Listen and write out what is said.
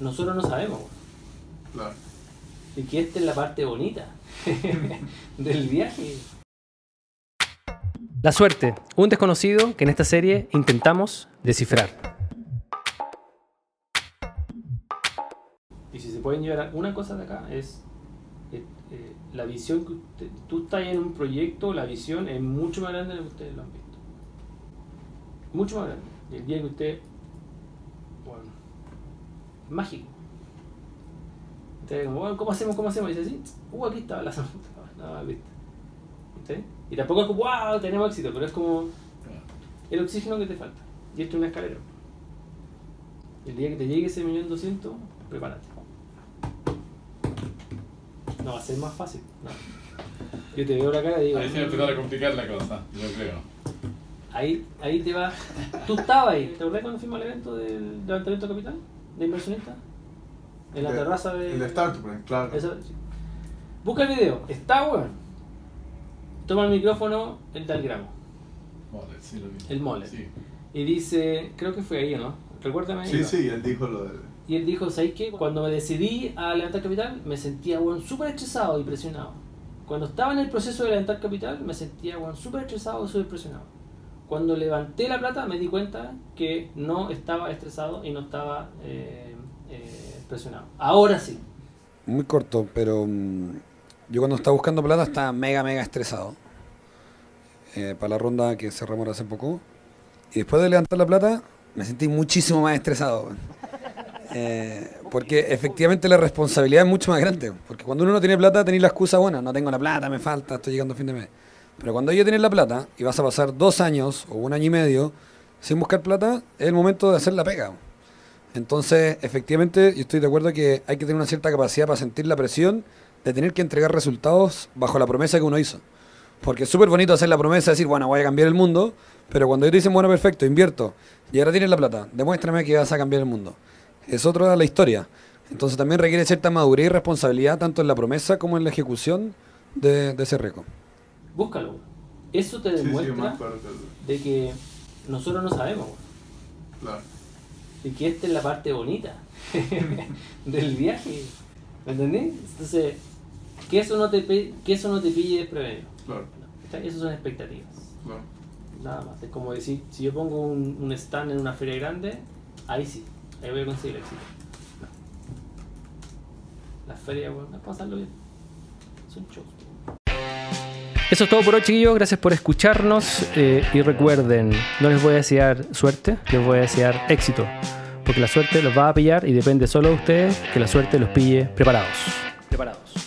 nosotros no sabemos. Claro. Y que esta es la parte bonita del viaje. La suerte, un desconocido que en esta serie intentamos descifrar. Y si se pueden llevar una cosa de acá es eh, eh, la visión que usted, tú estás en un proyecto, la visión es mucho más grande de lo que ustedes lo han visto. Mucho más grande. Y el día que usted, bueno, mágico. Entonces, como, "Bueno, ¿cómo hacemos? ¿Cómo hacemos? Y dice así, uh, aquí estaba la no, ¿viste? ¿Viste? Y tampoco es como, wow, tenemos éxito, pero es como el oxígeno que te falta. Y esto es una escalera. El día que te llegue ese millón doscientos, prepárate. No va a ser más fácil. no. Yo te veo la cara y digo, Ahí se va a empezar a complicar la cosa, yo creo. ahí, ahí te va. Tú estabas ahí. ¿Te acordás cuando fuimos al evento del levantamiento capital? ¿De inversionistas? En la De- terraza de. El de Startup, claro. Eso, sí. Busca el video, está weón. Toma el micrófono, el del gramo, Mole, sí lo vi. el mole. Sí, Y dice, creo que fue ahí, ¿no? Recuérdame. ahí, sí, ¿no? sí, él dijo lo de... Y él dijo, ¿sabes qué? Cuando me decidí a levantar capital, me sentía, weón, súper estresado y presionado. Cuando estaba en el proceso de levantar capital, me sentía, weón, súper estresado y súper presionado. Cuando levanté la plata, me di cuenta que no estaba estresado y no estaba eh, eh, presionado. Ahora sí. Muy corto, pero mm, yo cuando estaba buscando plata estaba mega, mega estresado. eh, para la ronda que cerramos hace poco. Y después de levantar la plata, me sentí muchísimo más estresado. porque efectivamente la responsabilidad es mucho más grande. Porque cuando uno no tiene plata, tenéis la excusa, bueno, no tengo la plata, me falta, estoy llegando a fin de mes. Pero cuando ya tienes la plata y vas a pasar dos años o un año y medio sin buscar plata, es el momento de hacer la pega. Entonces, efectivamente, yo estoy de acuerdo que hay que tener una cierta capacidad para sentir la presión de tener que entregar resultados bajo la promesa que uno hizo. Porque es súper bonito hacer la promesa de decir, bueno, voy a cambiar el mundo, pero cuando ellos dicen, bueno, perfecto, invierto, y ahora tienes la plata, demuéstrame que vas a cambiar el mundo. Es otra la historia. Entonces también requiere cierta madurez y responsabilidad tanto en la promesa como en la ejecución de, de ese récord. Búscalo. Eso te Sí, sí, demuestra de que nosotros no sabemos. Claro. Y que esta es la parte bonita del viaje. ¿Me entendés? Entonces, que eso no te, que eso no te pille desprevenido. Claro, Esas son expectativas. claro. Nada más. Es como decir, si yo pongo un, un stand en una feria grande, ahí sí, ahí voy a conseguir el éxito. Las ferias, bueno, es pasarlo bien. Son shows. Eso es todo por hoy, chiquillos. Gracias por escucharnos. eh, y recuerden, no les voy a desear suerte, les voy a desear éxito. Porque la suerte los va a pillar y depende solo de ustedes que la suerte los pille preparados. Preparados.